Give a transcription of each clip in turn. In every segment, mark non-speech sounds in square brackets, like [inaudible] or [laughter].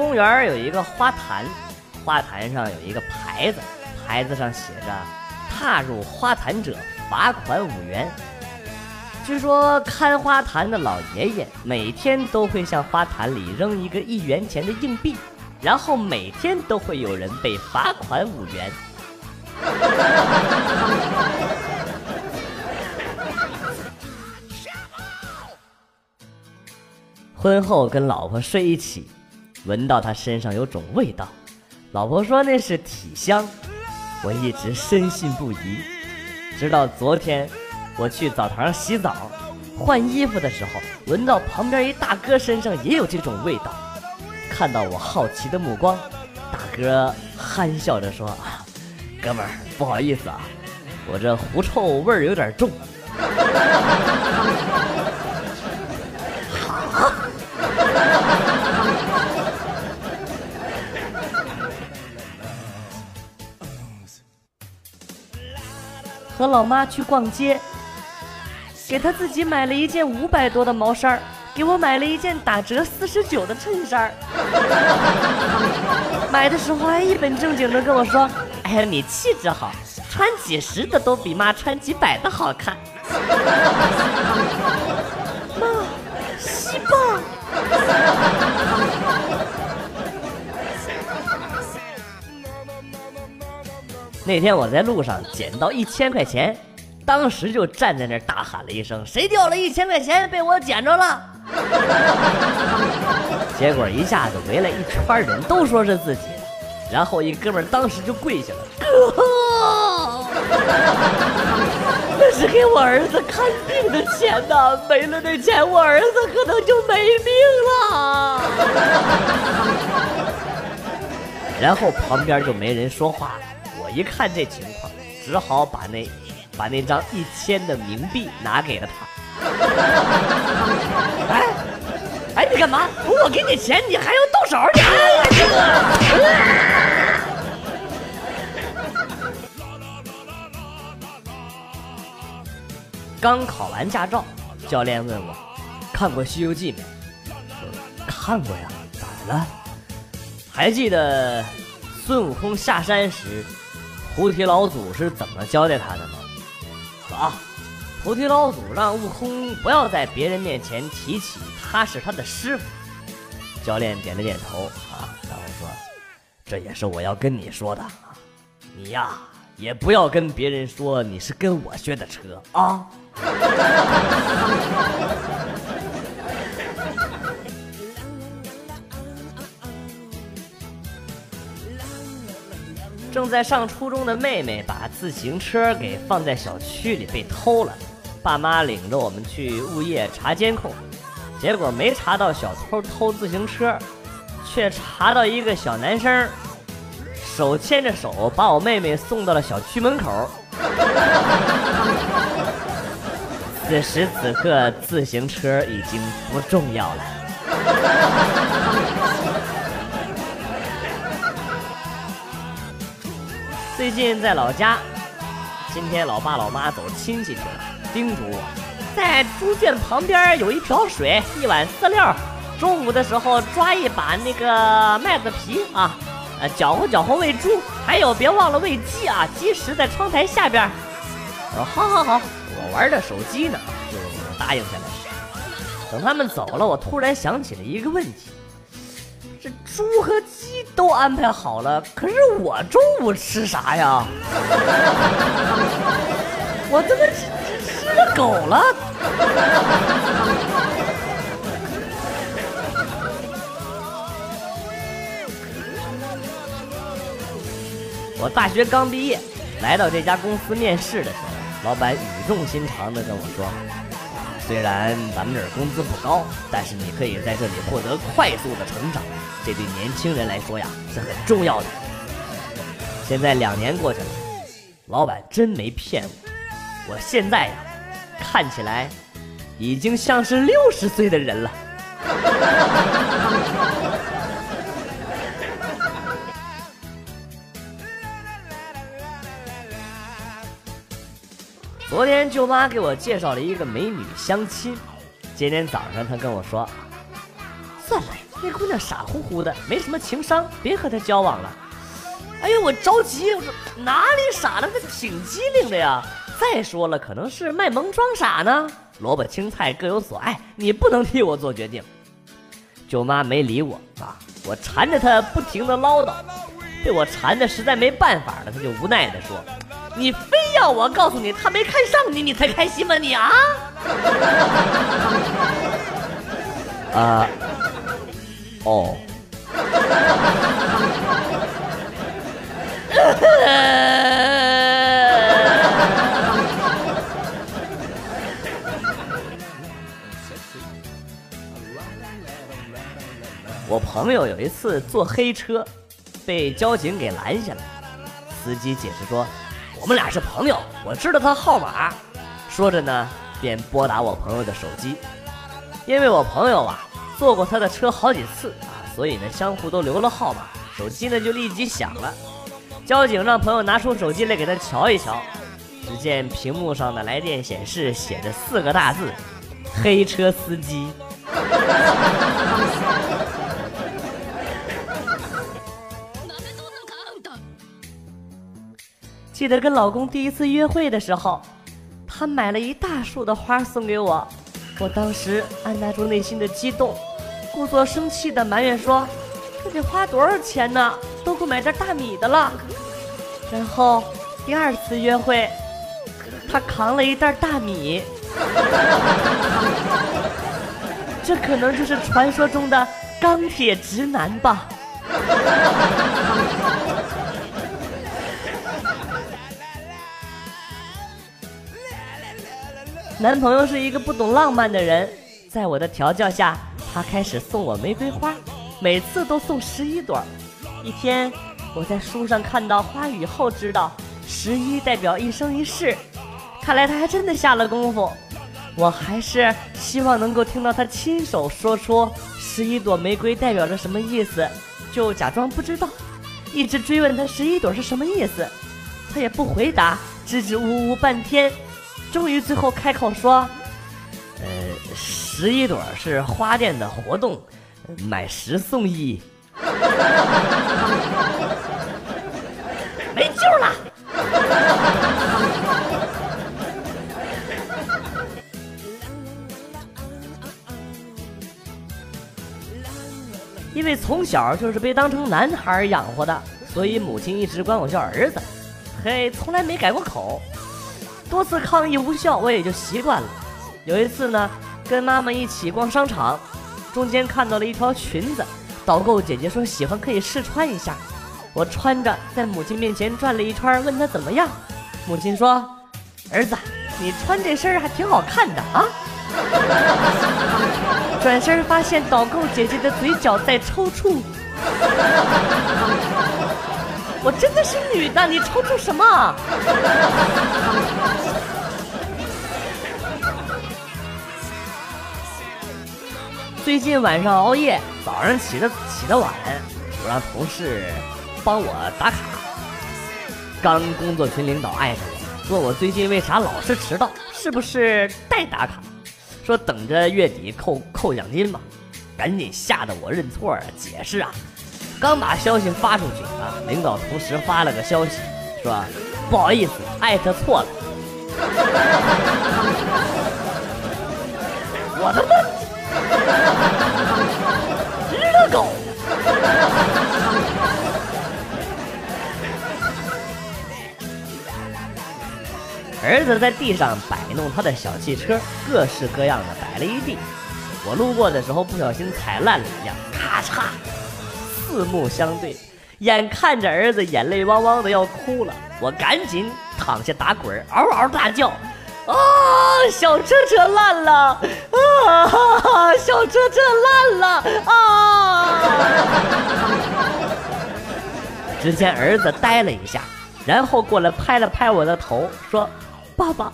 公园有一个花坛，花坛上有一个牌子，牌子上写着“踏入花坛者罚款五元”。据说看花坛的老爷爷每天都会向花坛里扔一个一元钱的硬币，然后每天都会有人被罚款五元。[laughs] 婚后跟老婆睡一起，闻到他身上有种味道，老婆说那是体香，我一直深信不疑，直到昨天。我去澡堂洗澡，换衣服的时候，闻到旁边一大哥身上也有这种味道。看到我好奇的目光，大哥憨笑着说：“啊，哥们儿，不好意思啊，我这狐臭味儿有点重。”和老妈去逛街。给他自己买了一件五百多的毛衫给我买了一件打折四十九的衬衫 [laughs] 买的时候还一本正经的跟我说：“哎呀，你气质好，穿几十的都比妈穿几百的好看。[laughs] ”妈，西棒。那天我在路上捡到一千块钱。当时就站在那儿大喊了一声：“谁掉了一千块钱被我捡着了？”结果一下子围了一圈人都说是自己，然后一哥们当时就跪下了：“哥，那是给我儿子看病的钱呐，没了那钱，我儿子可能就没命了。”然后旁边就没人说话了，一看这情况，只好把那。把那张一千的冥币拿给了他。[laughs] 哎，哎，你干嘛？我给你钱，你还要动手？你！刚考完驾照，教练问我，看过《西游记》没？看过呀，咋了？还记得孙悟空下山时，菩提老祖是怎么交代他的吗？啊！菩提老祖让悟空不要在别人面前提起他是他的师傅。教练点了点头啊，然后说：“这也是我要跟你说的啊，你呀也不要跟别人说你是跟我学的车啊。”正在上初中的妹妹把自行车给放在小区里被偷了，爸妈领着我们去物业查监控，结果没查到小偷偷自行车，却查到一个小男生手牵着手把我妹妹送到了小区门口。此时此刻，自行车已经不重要了。最近在老家，今天老爸老妈走亲戚去了，叮嘱我，在猪圈旁边有一瓢水，一碗饲料，中午的时候抓一把那个麦子皮啊，呃搅和搅和喂猪，还有别忘了喂鸡啊，鸡食在窗台下边。我说好好好，我玩着手机呢，就答应下来。等他们走了，我突然想起了一个问题。这猪和鸡都安排好了，可是我中午吃啥呀？我他妈吃吃吃了狗了！我大学刚毕业，来到这家公司面试的时候，老板语重心长的跟我说。虽然咱们这儿工资不高，但是你可以在这里获得快速的成长，这对年轻人来说呀是很重要的。现在两年过去了，老板真没骗我，我现在呀看起来已经像是六十岁的人了。[laughs] 昨天舅妈给我介绍了一个美女相亲，今天早上她跟我说：“算了，那姑娘傻乎乎的，没什么情商，别和她交往了。哎呦，我着急，我说哪里傻了？她挺机灵的呀。再说了，可能是卖萌装傻呢。萝卜青菜各有所爱，你不能替我做决定。舅妈没理我啊，我缠着她不停的唠叨，被我缠的实在没办法了，她就无奈的说：“你非要我告诉你他没看上你，你才开心吗？你啊？” [laughs] 啊，哦。我朋友有一次坐黑车，被交警给拦下了。司机解释说：“我们俩是朋友，我知道他号码。”说着呢，便拨打我朋友的手机。因为我朋友啊坐过他的车好几次啊，所以呢相互都留了号码。手机呢就立即响了。交警让朋友拿出手机来给他瞧一瞧，只见屏幕上的来电显示写着四个大字：“ [laughs] 黑车司机。[laughs] ”记得跟老公第一次约会的时候，他买了一大束的花送给我，我当时按捺住内心的激动，故作生气的埋怨说：“这得花多少钱呢？都够买袋大米的了。”然后第二次约会，他扛了一袋大米，[laughs] 这可能就是传说中的钢铁直男吧。男朋友是一个不懂浪漫的人，在我的调教下，他开始送我玫瑰花，每次都送十一朵。一天。我在书上看到花语后知道，十一代表一生一世，看来他还真的下了功夫。我还是希望能够听到他亲手说出十一朵玫瑰代表着什么意思，就假装不知道，一直追问他十一朵是什么意思，他也不回答，支支吾吾半天，终于最后开口说：“，十一朵是花店的活动，买十送一。[laughs] ”没救了！[laughs] 因为从小就是被当成男孩养活的，所以母亲一直管我叫儿子，嘿，从来没改过口。多次抗议无效，我也就习惯了。有一次呢，跟妈妈一起逛商场，中间看到了一条裙子，导购姐姐说喜欢可以试穿一下。我穿着在母亲面前转了一圈，问她怎么样。母亲说：“儿子，你穿这身还挺好看的啊。”转身发现导购姐姐的嘴角在抽搐。我真的是女的，你抽搐什么？最近晚上熬夜，早上起的起得晚，我让同事。帮我打卡。刚工作群领导艾特我，问我最近为啥老是迟到，是不是代打卡？说等着月底扣扣奖金吧。赶紧吓得我认错啊，解释啊。刚把消息发出去啊，领导同时发了个消息，说不好意思，艾特错了。儿子在地上摆弄他的小汽车，各式各样的摆了一地。我路过的时候不小心踩烂了一辆，咔嚓，四目相对，眼看着儿子眼泪汪汪的要哭了，我赶紧躺下打滚，嗷嗷大叫：“啊，小车车烂了！啊，小车车烂了！啊！”只见儿子呆了一下，然后过来拍了拍我的头，说。爸爸，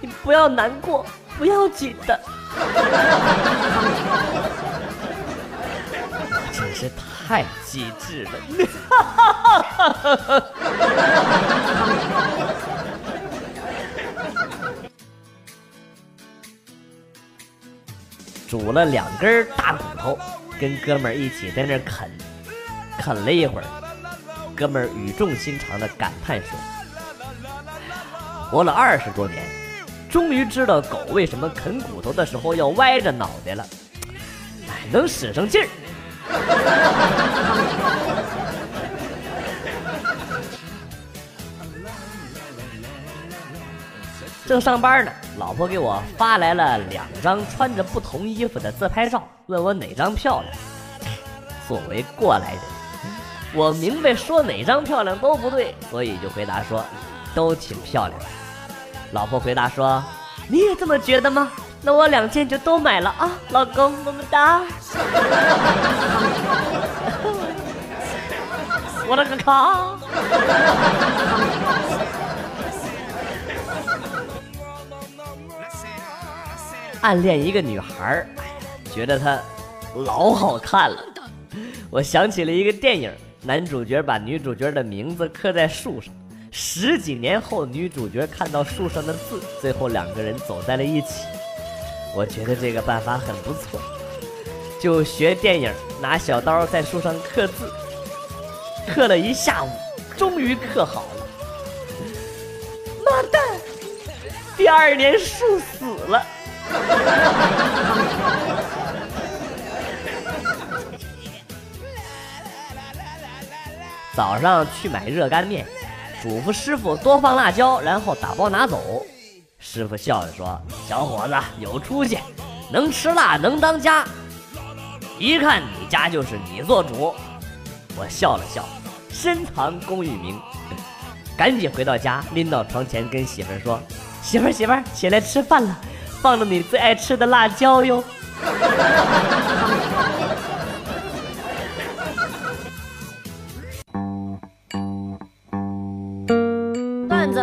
你不要难过，不要紧的。[laughs] 真是太机智了！[laughs] 煮了两根大骨头，跟哥们儿一起在那啃，啃了一会儿，哥们儿语重心长的感叹说：“活了二十多年，终于知道狗为什么啃骨头的时候要歪着脑袋了，哎，能使上劲儿。”正上班呢，老婆给我发来了两张穿着不同衣服的自拍照，问我哪张漂亮。作为过来人，我明白说哪张漂亮都不对，所以就回答说都挺漂亮的。老婆回答说：“你也这么觉得吗？那我两件就都买了啊，老公么么哒。[laughs] ”我勒个靠！暗恋一个女孩，觉得她老好看了。我想起了一个电影，男主角把女主角的名字刻在树上，十几年后女主角看到树上的字，最后两个人走在了一起。我觉得这个办法很不错，就学电影，拿小刀在树上刻字，刻了一下午，终于刻好了。妈蛋！第二年树死了。[laughs] 早上去买热干面，嘱咐师傅多放辣椒，然后打包拿走。师傅笑着说：“小伙子有出息，能吃辣能当家。一看你家就是你做主。”我笑了笑，深藏功与名，赶紧回到家，拎到床前跟媳妇说：“媳妇媳妇起来吃饭了。”放了你最爱吃的辣椒哟！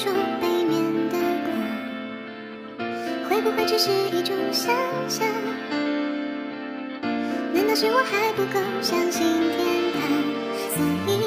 说背面的光，会不会只是一种想象？难道是我还不够相信天堂，所以